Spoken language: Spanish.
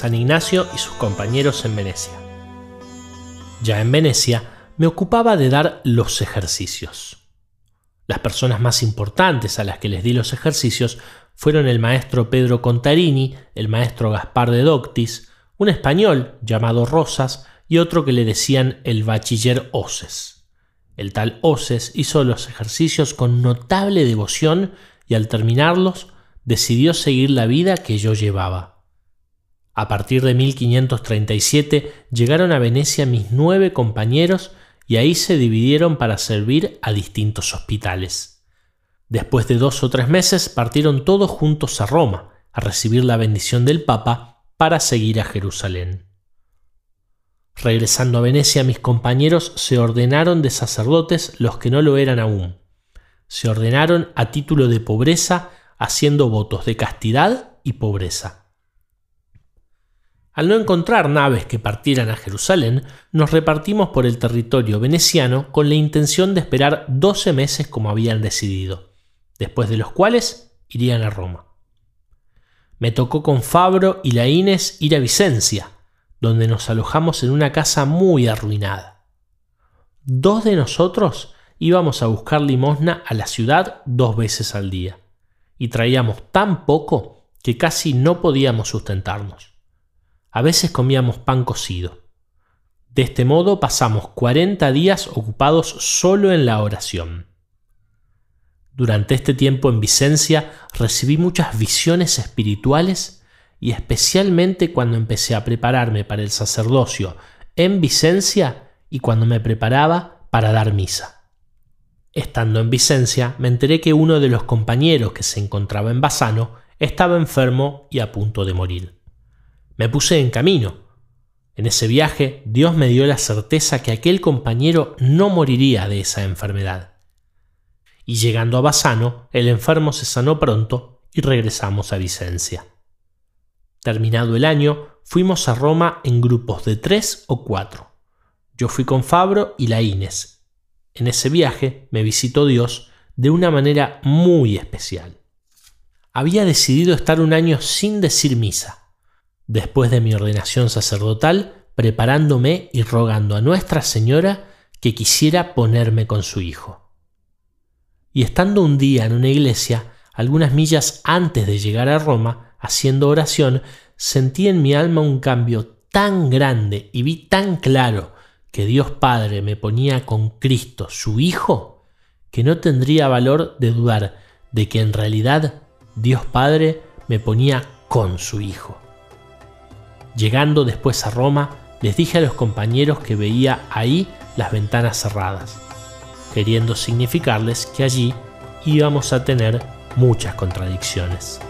San Ignacio y sus compañeros en Venecia. Ya en Venecia me ocupaba de dar los ejercicios. Las personas más importantes a las que les di los ejercicios fueron el maestro Pedro Contarini, el maestro Gaspar de Doctis, un español llamado Rosas y otro que le decían el bachiller Oces. El tal Oces hizo los ejercicios con notable devoción y al terminarlos decidió seguir la vida que yo llevaba. A partir de 1537 llegaron a Venecia mis nueve compañeros y ahí se dividieron para servir a distintos hospitales. Después de dos o tres meses partieron todos juntos a Roma a recibir la bendición del Papa para seguir a Jerusalén. Regresando a Venecia mis compañeros se ordenaron de sacerdotes los que no lo eran aún. Se ordenaron a título de pobreza haciendo votos de castidad y pobreza. Al no encontrar naves que partieran a Jerusalén, nos repartimos por el territorio veneciano con la intención de esperar 12 meses como habían decidido, después de los cuales irían a Roma. Me tocó con Fabro y Laínez ir a Vicencia, donde nos alojamos en una casa muy arruinada. Dos de nosotros íbamos a buscar limosna a la ciudad dos veces al día, y traíamos tan poco que casi no podíamos sustentarnos. A veces comíamos pan cocido. De este modo pasamos 40 días ocupados solo en la oración. Durante este tiempo en Vicencia recibí muchas visiones espirituales y especialmente cuando empecé a prepararme para el sacerdocio en Vicencia y cuando me preparaba para dar misa. Estando en Vicencia me enteré que uno de los compañeros que se encontraba en Bassano estaba enfermo y a punto de morir me puse en camino. En ese viaje Dios me dio la certeza que aquel compañero no moriría de esa enfermedad. Y llegando a Bassano, el enfermo se sanó pronto y regresamos a Vicencia. Terminado el año, fuimos a Roma en grupos de tres o cuatro. Yo fui con Fabro y la Inés. En ese viaje me visitó Dios de una manera muy especial. Había decidido estar un año sin decir misa después de mi ordenación sacerdotal, preparándome y rogando a Nuestra Señora que quisiera ponerme con su Hijo. Y estando un día en una iglesia, algunas millas antes de llegar a Roma, haciendo oración, sentí en mi alma un cambio tan grande y vi tan claro que Dios Padre me ponía con Cristo, su Hijo, que no tendría valor de dudar de que en realidad Dios Padre me ponía con su Hijo. Llegando después a Roma, les dije a los compañeros que veía ahí las ventanas cerradas, queriendo significarles que allí íbamos a tener muchas contradicciones.